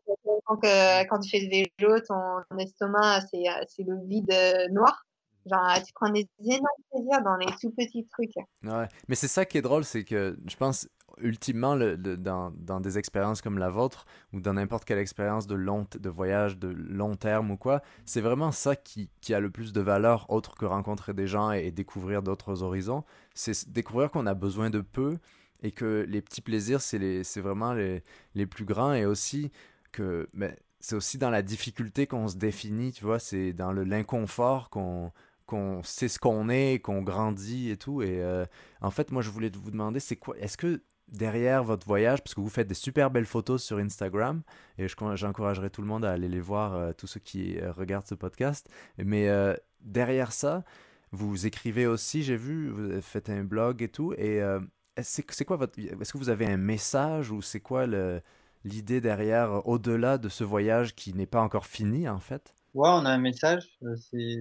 quand, quand tu fais du vélo, ton, estomac, c'est, c'est le vide noir. Genre, tu prends des énormes plaisirs dans les tout petits trucs. Ouais, mais c'est ça qui est drôle, c'est que je pense, ultimement, le, dans, dans, des expériences comme la vôtre, ou dans n'importe quelle expérience de, long, de voyage de long terme ou quoi, c'est vraiment ça qui, qui, a le plus de valeur, autre que rencontrer des gens et, découvrir d'autres horizons. C'est découvrir qu'on a besoin de peu et que les petits plaisirs, c'est vraiment les, les, plus grands et aussi que mais c'est aussi dans la difficulté qu'on se définit, tu vois, c'est dans l'inconfort qu'on qu'on sait ce qu'on est, qu'on grandit et tout. Et euh, en fait, moi, je voulais vous demander, c'est quoi Est-ce que derrière votre voyage, parce que vous faites des super belles photos sur Instagram, et j'encouragerai tout le monde à aller les voir, euh, tous ceux qui euh, regardent ce podcast. Mais derrière ça, vous écrivez aussi, j'ai vu, vous faites un blog et tout. Et c'est quoi votre. Est-ce que vous avez un message ou c'est quoi l'idée derrière, au-delà de ce voyage qui n'est pas encore fini en fait? Ouais, on a un message. c'est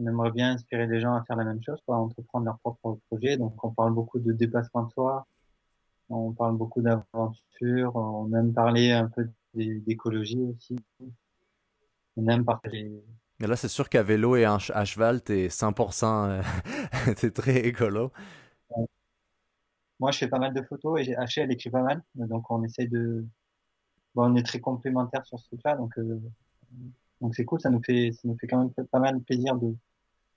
on aimerait bien inspirer les gens à faire la même chose, à entreprendre leur propre projet. Donc, on parle beaucoup de dépassement de soi, on parle beaucoup d'aventure, on aime parler un peu d'écologie aussi. On aime partager. Mais là, c'est sûr qu'à vélo et à cheval, t'es 100%, euh, *laughs* t'es très écolo. Moi, je fais pas mal de photos et Haché, elle écrit pas mal. Donc, on essaye de. Bon, on est très complémentaires sur ce truc-là. Donc, euh, donc c'est cool. Ça nous fait, ça nous fait quand même pas mal plaisir de,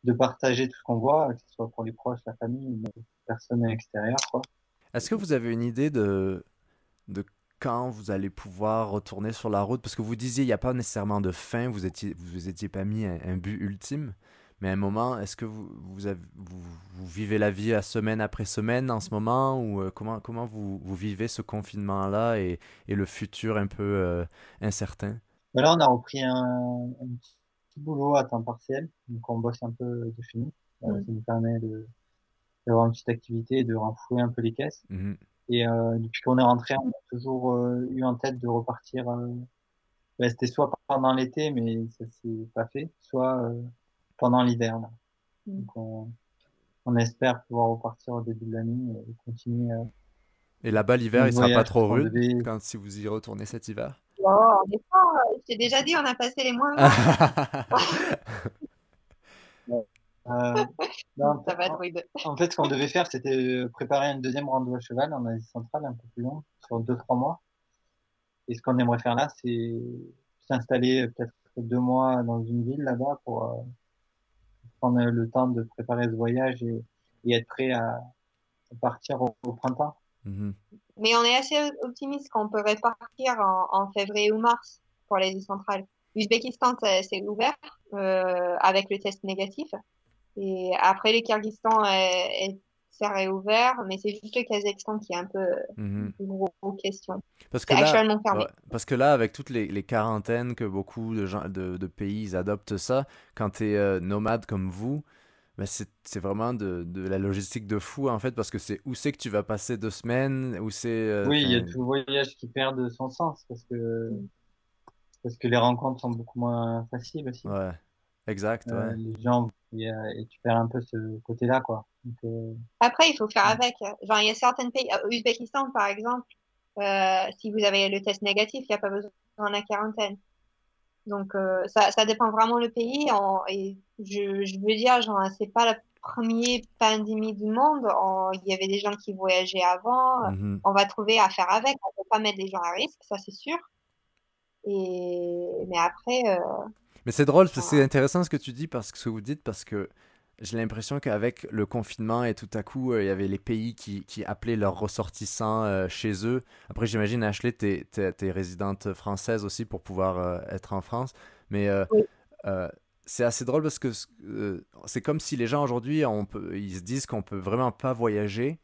de partager tout ce qu'on voit, que ce soit pour les proches, la famille, ou les personnes extérieures, quoi. Est-ce que vous avez une idée de, de quand vous allez pouvoir retourner sur la route? Parce que vous disiez, il n'y a pas nécessairement de fin, vous étiez, vous étiez pas mis un, but ultime. Mais à un moment, est-ce que vous, vous, avez, vous, vivez la vie à semaine après semaine en ce moment? Ou euh, comment, comment vous, vous, vivez ce confinement-là et, et, le futur un peu euh, incertain? Ben Là, on a repris un, un, petit boulot à temps partiel. Donc, on bosse un peu de chez nous. Ça nous permet d'avoir une petite activité et de renflouer un peu les caisses. Mhm. Et euh, depuis qu'on est rentré, on a toujours euh, eu en tête de repartir. Euh, bah, C'était soit pendant l'été, mais ça s'est pas fait, soit euh, pendant l'hiver. Mm. Donc on, on, espère pouvoir repartir au début de l'année et continuer. et là-bas, l'hiver, il sera pas trop rude quand si vous y retournez cet hiver? Oh, on est pas. J'ai déjà dit, on a passé les mois. *laughs* Euh, en, fait, ce qu'on devait faire, c'était préparer une deuxième rando à cheval en Asie centrale, un peu plus long, sur deux, trois mois. Et ce qu'on aimerait faire là, c'est s'installer peut-être deux mois dans une ville là-bas pour euh, prendre le temps de préparer ce voyage et, être prêt à, partir au, printemps. Mm-hmm. Mais on est assez optimiste qu'on pourrait partir en, en février ou mars pour l'Asie centrale. L'Uzbékistan, c'est ouvert euh, avec le test négatif. Et après, le Kyrgyzstan est, est réouvert, mais c'est juste le Kazakhstan qui est un peu mhm. une grosse question. Parce que, là, parce que là, avec toutes les, les quarantaines que beaucoup de, gens, de, de pays adoptent ça, quand tu es euh, nomade comme vous, ben c'est vraiment de, de, la logistique de fou en fait, parce que c'est où c'est que tu vas passer deux semaines, où c'est. Euh, oui, il y a tout le voyage qui perd son sens parce que, parce que les rencontres sont beaucoup moins faciles aussi. Ouais. Exact, euh, ouais. les gens, et, et, tu perds un peu ce côté-là, quoi. Donc, euh... Après, il faut faire avec. Genre, il y a certains pays, Uzbekistan, par exemple, euh, si vous avez le test négatif, il n'y a pas besoin de la quarantaine. Donc euh, ça, ça dépend vraiment le pays. En, et je, je veux dire, genre, c'est pas la première pandémie du monde. il y avait des gens qui voyageaient avant. Mhm. On va trouver à faire avec. On peut pas mettre les gens à risque, ça c'est sûr. Et mais après. Euh, mais c'est drôle, c'est intéressant ce que tu dis parce que ce que vous dites parce que j'ai l'impression qu'avec le confinement et tout à coup, euh, il y avait les pays qui, qui appelaient leurs ressortissants euh, chez eux. Après, j'imagine, Ashley, tu es, résidente française aussi pour pouvoir euh, être en France. Mais c'est assez drôle parce que c'est comme si les gens aujourd'hui, ils se disent qu'on peut vraiment pas voyager.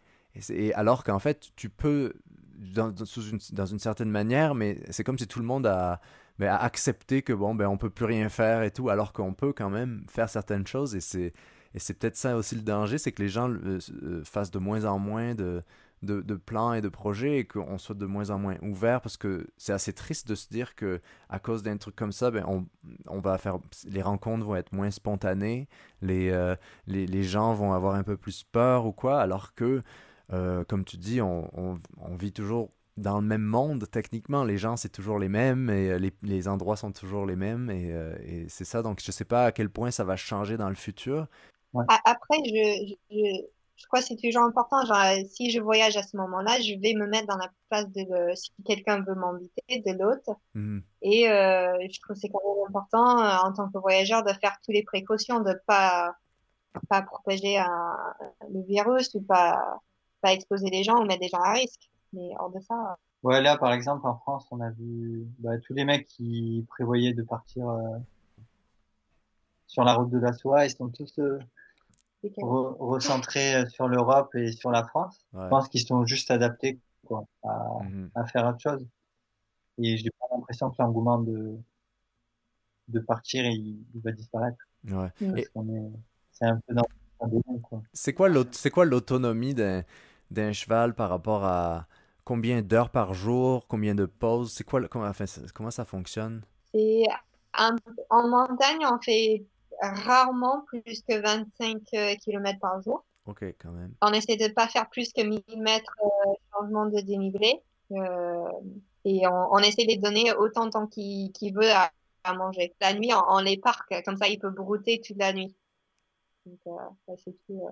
Et, alors qu'en fait, tu peux, dans, une, dans une certaine manière, mais c'est comme si tout le monde a, ben, a accepté que bon, ben, on peut plus rien faire et tout, alors qu'on peut quand même faire certaines choses. Et c'est et c'est peut-être ça aussi le danger, c'est que les gens euh, euh, fassent de moins en moins de, de, plans et de projets et qu'on soit de moins en moins ouvert parce que c'est assez triste de se dire que à cause d'un truc comme ça, ben, on, on, va faire les rencontres vont être moins spontanées, les, euh, les, les, gens vont avoir un peu plus peur ou quoi, alors que comme tu dis, on, on, vit toujours dans le même monde techniquement. Les gens c'est toujours les mêmes et les, les endroits sont toujours les mêmes et, et c'est ça. Donc je sais pas à quel point ça va changer dans le futur, après, je, je, je, crois que c'est toujours important. Genre, si je voyage à ce moment-là, je vais me mettre dans la place de si quelqu'un veut m'inviter, de l'autre. Mmh. Et euh, je trouve que c'est quand même important euh, en tant que voyageur de faire toutes les précautions, de pas pas propager un, le virus ou pas pas exposer les gens ou mettre des gens à risque. Mais hors de ça. Ouais, là, par exemple, en France, on a vu bah, tous les mecs qui prévoyaient de partir euh, sur la route de la soie, ils sont tous euh, recentrés euh, sur l'Europe et sur la France. Je pense qu'ils sont juste adaptés quoi, à, à, faire autre chose. Et j'ai pas l'impression que l'engouement de, de partir, il, va disparaître. Ouais. C'est un peu dans C'est quoi l'autonomie d'un cheval par rapport à combien d'heures par jour, combien de pauses? C'est quoi comment, enfin, comment ça fonctionne? C'est en montagne, on fait rarement plus que 25 euh, km par jour. Ok, quand même. On essaie de ne pas faire plus que 1000 mètres euh, changement de dénivelé. Euh, et on, on, essaie de donner autant de temps qu'il veut à, à, manger. La nuit, on, les parque, comme ça il peut brouter toute la nuit. Donc, euh, c'est tout.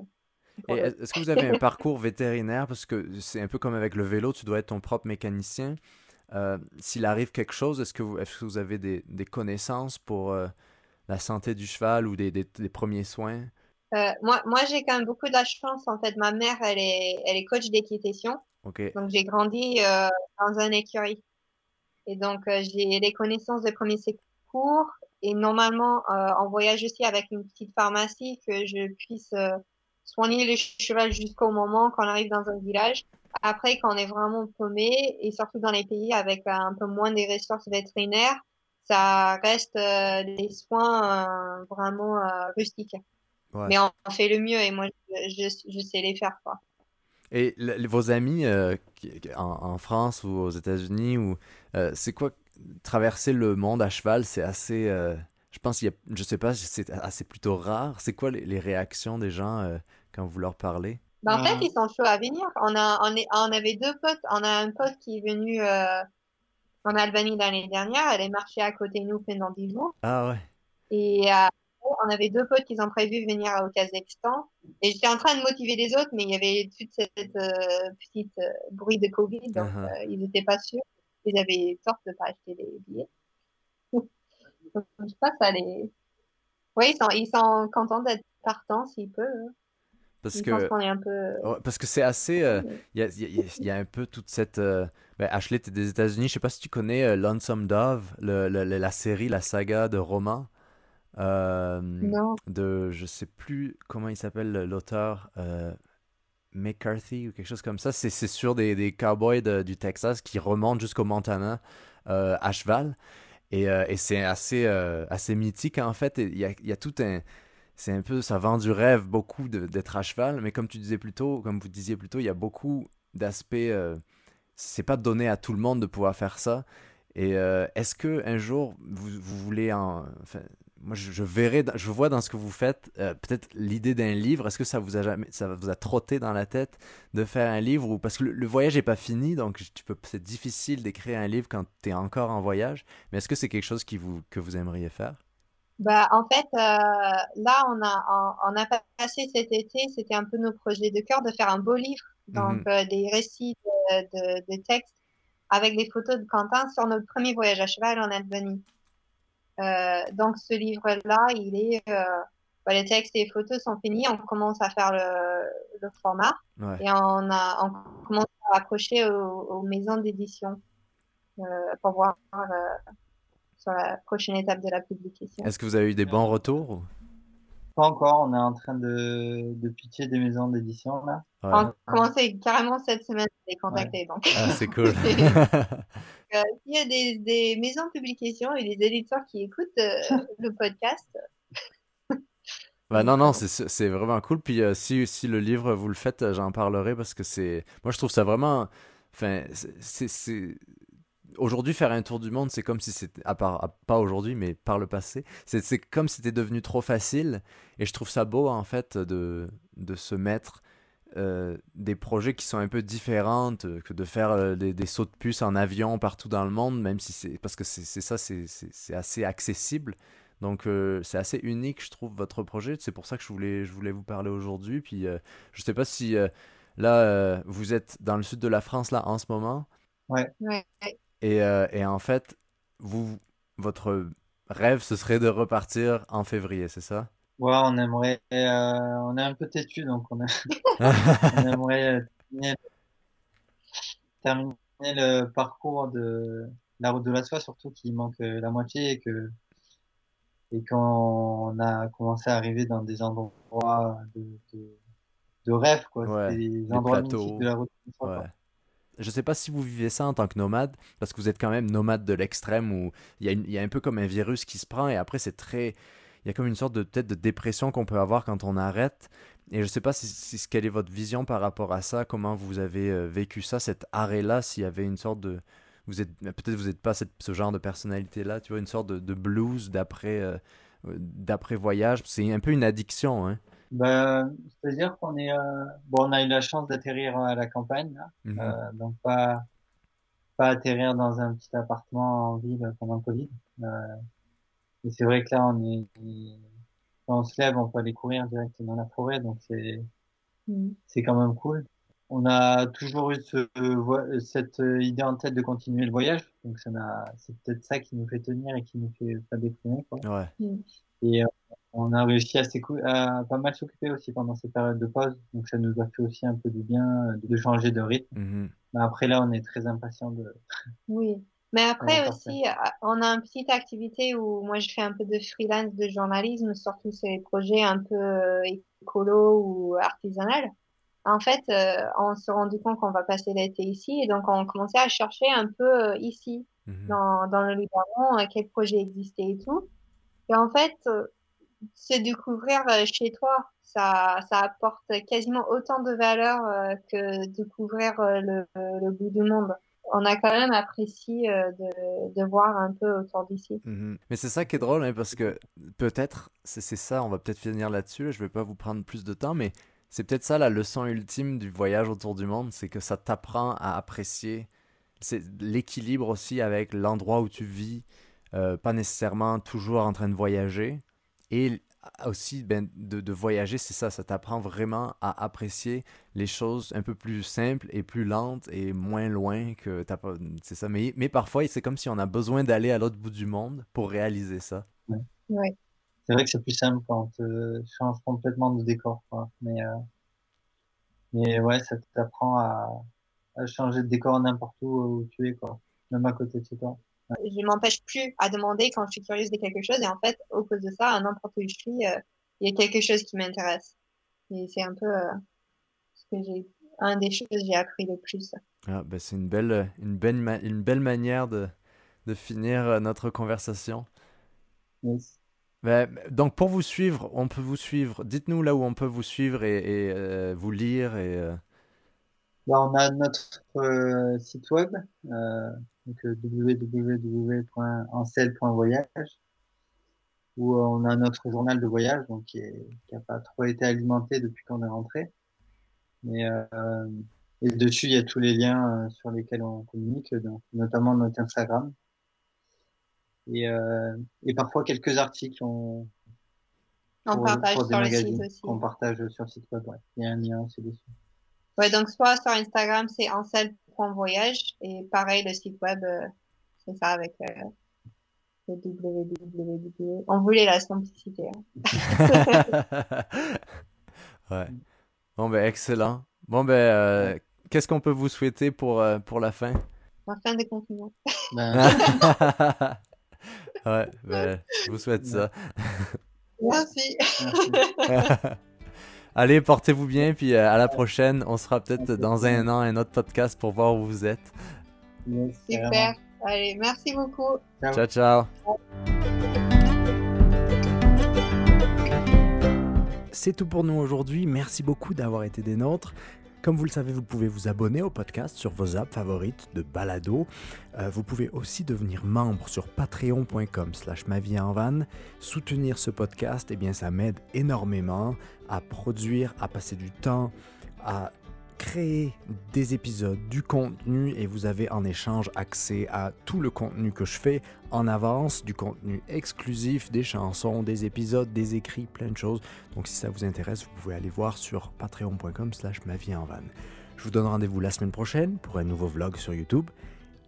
Est-ce que vous avez un *laughs* parcours vétérinaire? Parce que c'est un peu comme avec le vélo, tu dois être ton propre mécanicien. S'il arrive quelque chose, est-ce que, vous, est -ce que vous avez des, des connaissances pour la santé du cheval ou des, des, premiers soins? Euh, Moi, moi j'ai quand même beaucoup de la chance. En fait, ma mère, elle est, elle est coach d'équitation. Okay. Donc, j'ai grandi euh, dans un écurie. Et donc, euh, j'ai des connaissances de premiers secours. Et normalement, on voyage aussi avec une petite pharmacie que je puisse soigner le cheval jusqu'au moment qu'on arrive dans un village. Après, quand on est vraiment paumé, et surtout dans les pays avec un peu moins des ressources vétérinaires, ça reste euh, des soins euh, vraiment euh, rustiques. Mais on, fait le mieux et moi, je, je, sais les faire. Quoi. Et vos amis en, France ou aux États-Unis, ou c'est quoi traverser le monde à cheval C'est assez. je pense, il y a, je sais pas, c'est assez plutôt rare. C'est quoi les, réactions des gens quand vous leur parlez? Ben, En fait, ils sont chauds à venir. On, a, on, est, on avait deux potes. On a un pote qui est venu en Albanie l'année dernière. Elle est marchée à côté de nous pendant 10 jours. Ah ouais. Et euh, on avait deux potes qui ont prévu venir au Kazakhstan. Et j'étais en train de motiver les autres, mais il y avait toute cette euh, petite euh, bruit de Covid, donc uh-huh. ils n'étaient pas sûrs. Ils avaient tort de ne pas acheter des billets. *laughs* donc, je sais pas, ça les... Oui, ils sont, ils sont contents d'être partants s'ils peuvent. Hein. Parce que, un peu... parce que c'est assez. Il y, a, y, y, a, un peu toute cette. Ben, Ashley, tu es des États-Unis. Je sais pas si tu connais euh, Lonesome Dove, le, la série, la saga de romans. Euh, non. De, je sais plus comment il s'appelle l'auteur. Euh, McCarthy ou quelque chose comme ça. C'est sur des, des cowboys du Texas qui remontent jusqu'au Montana à cheval. Et, et c'est assez, assez mythique en fait. Il y a, y a, tout un. C'est un peu. Ça vend du rêve beaucoup d'être à cheval. Mais comme tu disais plus tôt, comme vous disiez plus tôt, il y a beaucoup d'aspects c'est pas donné à tout le monde de pouvoir faire ça. Et euh, est-ce que un jour vous, voulez en, enfin, moi, je, verrais, je vois dans ce que vous faites euh, peut-être l'idée d'un livre. Est-ce que ça vous a jamais, ça vous a trotté dans la tête de faire un livre ou parce que le, voyage n'est pas fini, donc tu peux, c'est difficile d'écrire un livre quand tu es encore en voyage. Mais est-ce que c'est quelque chose qui vous, que vous aimeriez faire? Bah, en fait, euh, là, on a, on, a passé cet été, c'était un peu nos projets de cœur de faire un beau livre, donc mhm. euh, des récits de, de, de textes avec des photos de Quentin sur notre premier voyage à cheval en Albanie. Euh, donc ce livre-là, il est, euh, bah, les textes et les photos sont finis. On commence à faire le, le format et on a, on commence à accrocher aux, maisons d'édition euh, pour voir euh, sur la prochaine étape de la publication. Est-ce que vous avez eu des bons retours pas encore, on est en train de, de pitcher des maisons d'édition là. On a commencé carrément cette semaine à les contacter. Donc. Ah, c'est cool. *laughs* *laughs* Euh, s'il y a des, des, maisons de publication et des éditeurs qui écoutent euh, le podcast. *laughs* Bah non, non, c'est vraiment cool. Puis euh, si, si le livre, vous le faites, j'en parlerai parce que c'est. Moi, je trouve ça vraiment. Enfin, c'est aujourd'hui, faire un tour du monde, c'est comme si c'était, à part, pas aujourd'hui, mais par le passé, c'est comme si c'était devenu trop facile. Et je trouve ça beau, en fait, de, de se mettre euh, des projets qui sont un peu différents que de faire euh, des, sauts de puce en avion partout dans le monde, même si c'est. Parce que c'est ça, c'est assez accessible. Donc, euh, c'est assez unique, je trouve, votre projet. C'est pour ça que je voulais, je voulais vous parler aujourd'hui. Puis, je sais pas si. Là, vous êtes dans le sud de la France, là, en ce moment. Ouais. ouais. Et, euh, et, en fait, vous, votre rêve, ce serait de repartir en février, c'est ça? Ouais, on aimerait. Euh, on est un peu têtu, donc on, *laughs* aimerait euh, terminer, le parcours de la route de la soie, surtout qu'il manque la moitié et que et quand on a commencé à arriver dans des endroits de, de, rêve, quoi, des endroits de la route de la soie. Ouais je sais pas si vous vivez ça en tant que nomade, parce que vous êtes quand même nomade de l'extrême où il y, a un peu comme un virus qui se prend et après c'est très. Il y a comme une sorte de peut-être de dépression qu'on peut avoir quand on arrête. Et je sais pas si, si, quelle est votre vision par rapport à ça, comment vous avez euh, vécu ça, cet arrêt-là, s'il y avait une sorte de. Vous êtes peut-être vous n'êtes pas ce genre de personnalité-là, tu vois, une sorte de, blues d'après euh, d'après voyage. C'est un peu une addiction, hein. Ben, c'est-à-dire qu'on est, euh, bon, on a eu la chance d'atterrir à la campagne, là. Mhm. Euh, donc pas, pas atterrir dans un petit appartement en ville pendant le Covid. Euh, et c'est vrai que là, on est, quand on se lève, on peut aller courir direct dans la forêt, donc c'est, mhm. c'est quand même cool. On a toujours eu ce, cette idée en tête de continuer le voyage, donc ça c'est peut-être ça qui nous fait tenir et qui nous fait pas déprimer, quoi. Ouais. Mhm. Et euh, on a réussi à, à pas mal s'occuper aussi pendant ces périodes de pause. Donc ça nous a fait aussi un peu du bien euh, de changer de rythme. Mm-hmm. Mais après là, on est très impatient de. *laughs* Oui. Mais après aussi, euh, on a une petite activité où moi je fais un peu de freelance de journalisme sur tous ces projets un peu écolo ou artisanal. En fait, on s'est rendu compte qu'on va passer l'été ici et donc on commençait à chercher un peu ici, mm-hmm. dans, dans le Liban, quels projets existaient et tout. Et en fait, euh, c'est découvrir euh, chez toi. Ça, ça apporte quasiment autant de valeur euh, que découvrir le, le bout du monde on a quand même apprécié de, voir un peu autour d'ici. Mhm. Mais c'est ça qui est drôle, hein, parce que peut-être, c'est ça, on va peut-être finir là-dessus, je vais pas vous prendre plus de temps, mais c'est peut-être ça la leçon ultime du voyage autour du monde, c'est que ça t'apprend à apprécier l'équilibre aussi avec l'endroit où tu vis, euh, pas nécessairement toujours en train de voyager. Et aussi, ben, de, voyager, c'est ça, ça t'apprend vraiment à apprécier les choses un peu plus simples et plus lentes et moins loin que t'as pas. C'est ça. Mais, mais parfois, c'est comme si on a besoin d'aller à l'autre bout du monde pour réaliser ça. Ouais. C'est vrai que c'est plus simple quand on change complètement de décor. Mais, euh, mais ouais, ça t'apprend à, à changer de décor n'importe où où tu es, quoi. Même à côté de chez toi je m'empêche plus à demander quand je suis curieuse de quelque chose. Et en fait, au cause de ça, à n'importe où je suis, euh, il y a quelque chose qui m'intéresse. Et c'est un peu euh, ce que j'ai, un des choses que j'ai appris le plus. Ah, ben c'est une belle, une belle, une belle manière de, de finir euh, notre conversation. Ben, donc pour vous suivre, on peut vous suivre. Dites-nous là où on peut vous suivre et, et vous lire et. Ben, on a notre site web. Euh, donc euh, www.ancel.voyage. où on a notre journal de voyage, donc qui n'a pas trop été alimenté depuis qu'on est rentré. Mais euh, et dessus, il y a tous les liens euh, sur lesquels on communique, donc, notamment notre Instagram. Et, euh, et parfois quelques articles on, on partage sur le site aussi. On partage sur le site web, Il y a un lien aussi dessus. Ouais, donc soit sur Instagram, c'est voyage et pareil, le site web, euh, c'est ça avec euh, le www. On voulait la simplicité. Hein. *laughs* ouais. Bon, ben, excellent. Bon, ben, euh, qu'est-ce qu'on peut vous souhaiter pour, pour la fin? La fin des confinements. Ben. *laughs* *laughs* ouais, ben, je vous souhaite ça. Merci. Allez, portez-vous bien, puis euh, à la prochaine. On sera peut-être dans un an un autre podcast pour voir où vous êtes. Super. Allez, merci beaucoup. ciao. ciao. C'est tout pour nous aujourd'hui. Merci beaucoup d'avoir été des nôtres. Comme vous le savez, vous pouvez vous abonner au podcast sur vos apps favorites de balado. Euh, vous pouvez aussi devenir membre sur patreon.com slash ma vie en van. Soutenir ce podcast, eh bien, ça m'aide énormément à produire, à passer du temps, à créer des épisodes, du contenu et vous avez en échange accès à tout le contenu que je fais en avance, du contenu exclusif, des chansons, des épisodes, des écrits, plein de choses. Donc si ça vous intéresse, vous pouvez aller voir sur patreon.com slash ma vie en van. Je vous donne rendez-vous la semaine prochaine pour un nouveau vlog sur YouTube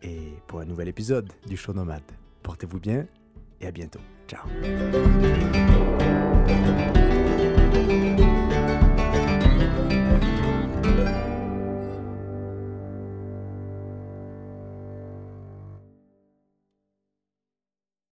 et pour un nouvel épisode du show nomade. Portez-vous bien et à bientôt. Ciao.